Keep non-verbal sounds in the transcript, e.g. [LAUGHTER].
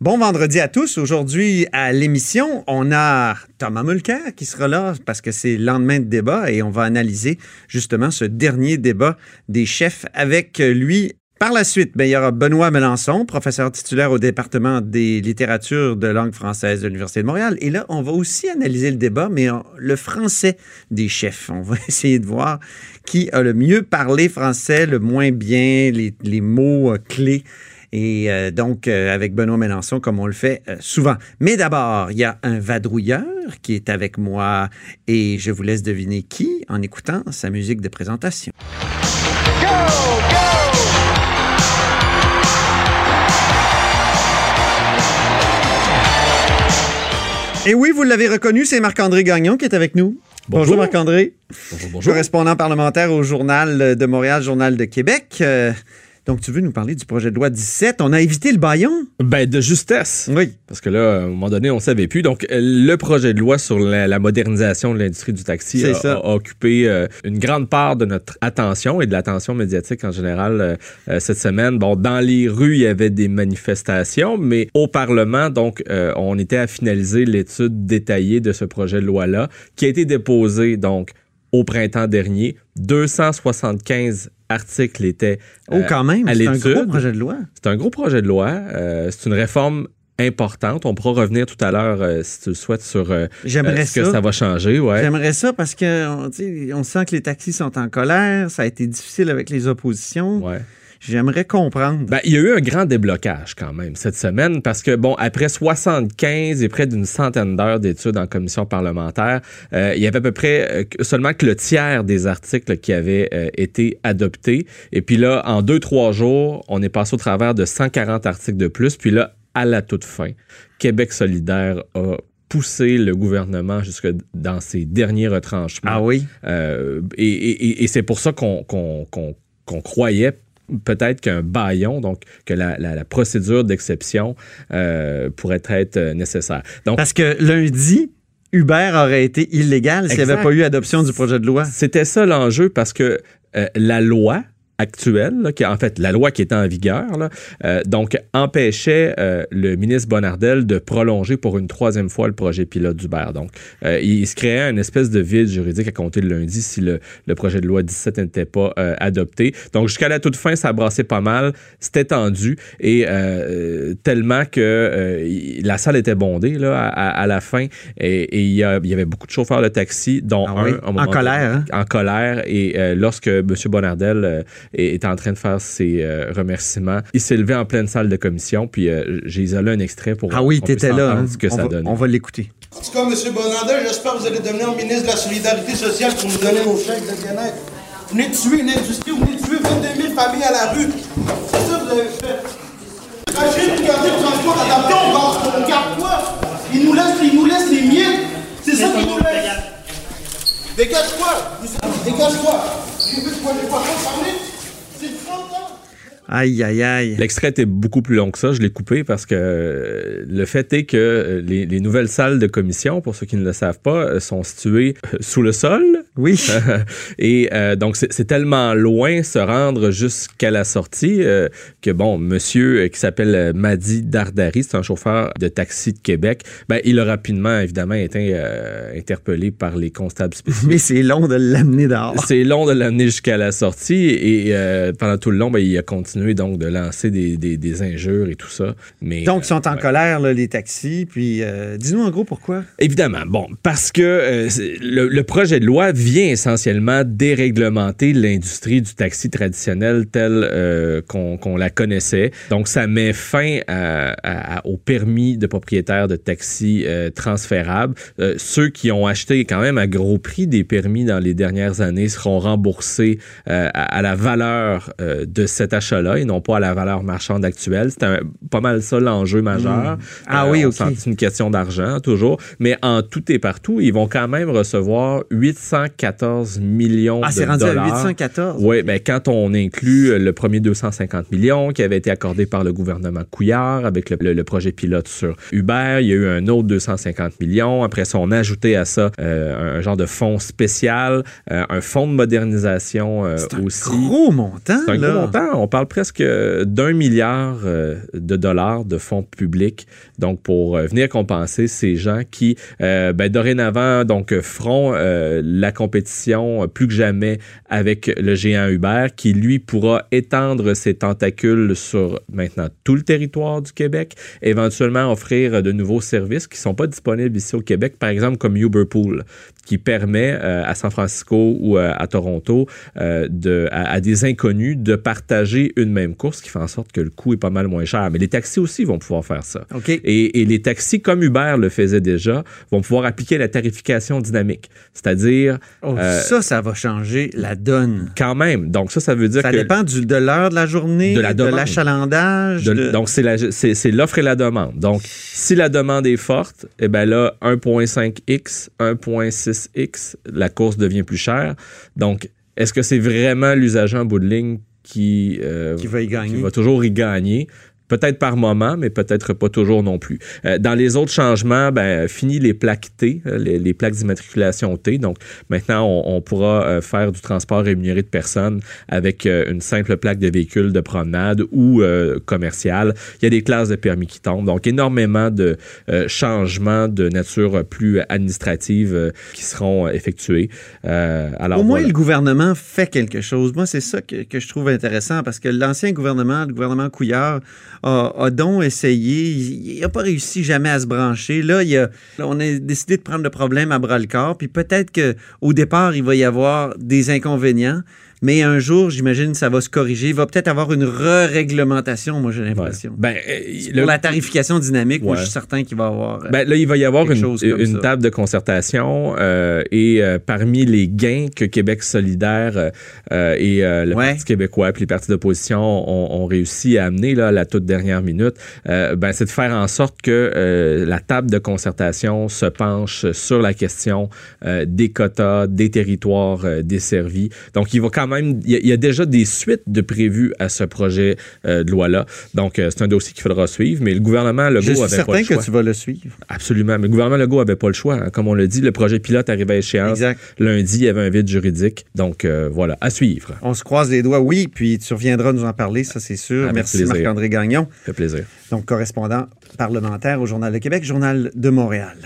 Bon vendredi à tous. Aujourd'hui, à l'émission, on a Thomas Mulcair qui sera là parce que c'est le lendemain de débat et on va analyser justement ce dernier débat des chefs avec lui. Par la suite, il y aura Benoît Melançon, professeur titulaire au département des littératures de langue française de l'Université de Montréal. Et là, on va aussi analyser le débat, mais le français des chefs. On va [LAUGHS] essayer de voir qui a le mieux parlé français, le moins bien, les, les mots euh, clés et euh, donc, euh, avec Benoît Mélenchon, comme on le fait euh, souvent. Mais d'abord, il y a un vadrouilleur qui est avec moi et je vous laisse deviner qui en écoutant sa musique de présentation. Go, go! Et oui, vous l'avez reconnu, c'est Marc-André Gagnon qui est avec nous. Bonjour, Marc-André. Bonjour, bonjour. Correspondant parlementaire au Journal de Montréal, Journal de Québec. Donc, tu veux nous parler du projet de loi 17. On a évité le baillon? Ben, de justesse. Oui. Parce que là, à un moment donné, on ne savait plus. Donc, le projet de loi sur la, modernisation de l'industrie du taxi a, occupé euh, une grande part de notre attention et de l'attention médiatique en général euh, euh, cette semaine. Bon, dans les rues, il y avait des manifestations, mais au Parlement, donc, on était à finaliser l'étude détaillée de ce projet de loi-là, qui a été déposé, donc, au printemps dernier. 275 article était oh, quand même, C'est un gros projet de loi. C'est un gros projet de loi. Euh, c'est une réforme importante. On pourra revenir tout à l'heure, euh, si tu le souhaites, sur euh, ce que ça va changer. Ouais. J'aimerais ça parce qu'on on sent que les taxis sont en colère. Ça a été difficile avec les oppositions. Ouais. J'aimerais comprendre. Ben, il y a eu un grand déblocage quand même cette semaine parce que, bon, après 75 et près d'une centaine d'heures d'études en commission parlementaire, euh, il y avait à peu près euh, seulement que le tiers des articles qui avaient euh, été adoptés. Et puis là, en deux, trois jours, on est passé au travers de 140 articles de plus. Puis là, à la toute fin, Québec solidaire a poussé le gouvernement jusque dans ses derniers retranchements. Ah oui? et, c'est pour ça qu'on croyait peut-être qu'un baillon, donc que la, procédure d'exception euh, pourrait être nécessaire. Donc, Parce que lundi, Uber aurait été illégal s'il n'y avait pas eu adoption du projet de loi. C'était ça l'enjeu parce que euh, la loi actuelle, qui en fait la loi qui était en vigueur, là, euh, donc empêchait euh, le ministre Bonardel de prolonger pour une troisième fois le projet pilote d'Uber. Donc, euh, il, se créait une espèce de vide juridique à compter de lundi si le, le projet de loi 17 n'était pas adopté. Donc, jusqu'à la toute fin, ça brassait pas mal, c'était tendu et tellement que la salle était bondée là, à, la fin et, il, y avait beaucoup de chauffeurs de taxi, dont ah un, en colère. Hein? En colère. Et lorsque M. Bonardel et est en train de faire ses euh, remerciements. Il s'est levé en pleine salle de commission, puis euh, j'ai isolé un extrait pour Ah oui, t'étais là. Hein? Ce que on ça va, donne. On va l'écouter. En tout cas, M. Bonandel, j'espère que vous allez devenir ministre de la Solidarité sociale pour nous donner nos chèques de bien-être. Vous venez de tuer une industrie, vous venez de tuer 22 000 familles à la rue. C'est ça que vous avez fait. Imagine, regardez le transport adapté, on, on garde quoi? Ils nous laissent, ils nous laissent les miettes. C'est ça qu'ils nous laissent. Dégage-toi! Dégage-toi! J'ai vu quoi, j'ai? Aïe, aïe, aïe. L'extrait était beaucoup plus long que ça. Je l'ai coupé parce que euh, le fait est que euh, les, les, nouvelles salles de commission, pour ceux qui ne le savent pas, euh, sont situées sous le sol. Oui. [LAUGHS] Et donc, c'est tellement loin se rendre jusqu'à la sortie que, bon, monsieur qui s'appelle Madi Dardari, c'est un chauffeur de taxi de Québec, ben, il a rapidement, évidemment, été interpellé par les constables spéciaux. Mais c'est long de l'amener dehors. C'est long de l'amener jusqu'à la sortie et pendant tout le long, ben, il a continué donc de lancer des, des, injures et tout ça. Mais, donc, ils sont en colère, les taxis. Puis, euh, dis-nous en gros pourquoi. Évidemment. Bon, parce que euh, le, projet de loi vient essentiellement déréglementer l'industrie du taxi traditionnel telle euh, qu'on la connaissait. Donc, ça met fin au permis de propriétaire de taxis transférables. ceux qui ont acheté quand même à gros prix des permis dans les dernières années seront remboursés à, à, la valeur de cet achat et non pas à la valeur marchande actuelle. C'était pas mal ça l'enjeu majeur. Hmm. Ah oui, C'est une question d'argent, toujours. Mais en tout et partout, ils vont quand même recevoir 800 814 millions Ah, de c'est rendu dollars. à 814. Oui, ben, quand on inclut le premier 250 millions qui avait été accordé par le gouvernement Couillard avec le, le- le projet pilote sur Uber, il y a eu un autre 250 millions. Après ça, on a ajouté à ça euh, un, genre de fonds spécial, euh, un fonds de modernisation euh, C'est un aussi. gros montant, C'est un là. gros montant. On parle presque d'un milliard euh, de dollars de fonds publics, donc pour euh, venir compenser ces gens qui, euh, ben, dorénavant, donc euh, feront euh, la compétition euh, plus que jamais avec le géant Uber, qui lui pourra étendre ses tentacules sur maintenant tout le territoire du Québec, éventuellement offrir de nouveaux services qui sont pas disponibles ici au Québec, par exemple comme Uberpool, qui permet euh, à San Francisco ou euh, à Toronto euh, de, à, à des inconnus de partager une même course, qui fait en sorte que le coût est pas mal moins cher. Mais les taxis aussi vont pouvoir faire ça. Et, et les taxis, comme Uber le faisait déjà, vont pouvoir appliquer la tarification dynamique. C'est-à-dire, Oh, euh, ça, ça va changer la donne. quand même, donc ça, ça veut dire Ça que... dépend du, de l'heure de la journée, De l'achalandage. De- de- Donc, c'est l'offre et la demande. Donc, si la demande est forte, eh ben là, 1.5x, 1.6x, la course devient plus chère. Donc, est-ce que c'est vraiment l'usager en bout de ligne qui, euh, Qui va y gagner? qui va toujours y gagner? Peut-être par moment, mais peut-être pas toujours non plus. Euh, dans les autres changements, ben, fini les plaques T, euh, les, les plaques d'immatriculation T. Donc, maintenant, on, on pourra euh, faire du transport rémunéré de personnes avec une simple plaque de véhicule de promenade ou euh, commercial. Il y a des classes de permis qui tombent. Donc, énormément de euh, changements de nature plus administrative qui seront effectués. Alors, Au moins, voilà. le gouvernement fait quelque chose. Moi, c'est ça que, que je trouve intéressant parce que l'ancien gouvernement, le gouvernement Couillard, a, donc essayé. Il n'a pas réussi jamais à se brancher. Là, là, on a décidé de prendre le problème à bras le corps. Puis peut-être qu'au départ, il va y avoir des inconvénients. Mais un jour, j'imagine, ça va se corriger. Il va peut-être avoir une re-réglementation, moi, j'ai Ouais. l'impression. Ben, euh, Pour la tarification dynamique, moi, je suis certain qu'il va y avoir. euh, Ben, là, il va y avoir une, table de concertation euh, et euh, parmi les gains que Québec solidaire euh, et le Ouais. Parti québécois puis les partis d'opposition ont, ont réussi à amener là, à la toute dernière minute, ben, c'est de faire en sorte que la table de concertation se penche sur la question des quotas, des territoires desservis. Donc, il va quand même, il y, a, il y a déjà des suites de prévues à ce projet euh, de loi-là. Donc, euh, c'est un dossier qu'il faudra suivre, mais le gouvernement Legault je suis avait pas certain le choix. que tu vas le suivre. Absolument. Mais le gouvernement Legault avait pas le choix. hein. Comme on l'a dit, le projet pilote arrivait à échéance. Exact. Lundi, il y avait un vide juridique. Donc, euh, voilà, à suivre. On se croise les doigts, oui, puis tu reviendras nous en parler, ça c'est sûr. Avec Merci. Marc-André Gagnon, Ça fait plaisir. donc correspondant parlementaire au Journal de Québec, Journal de Montréal.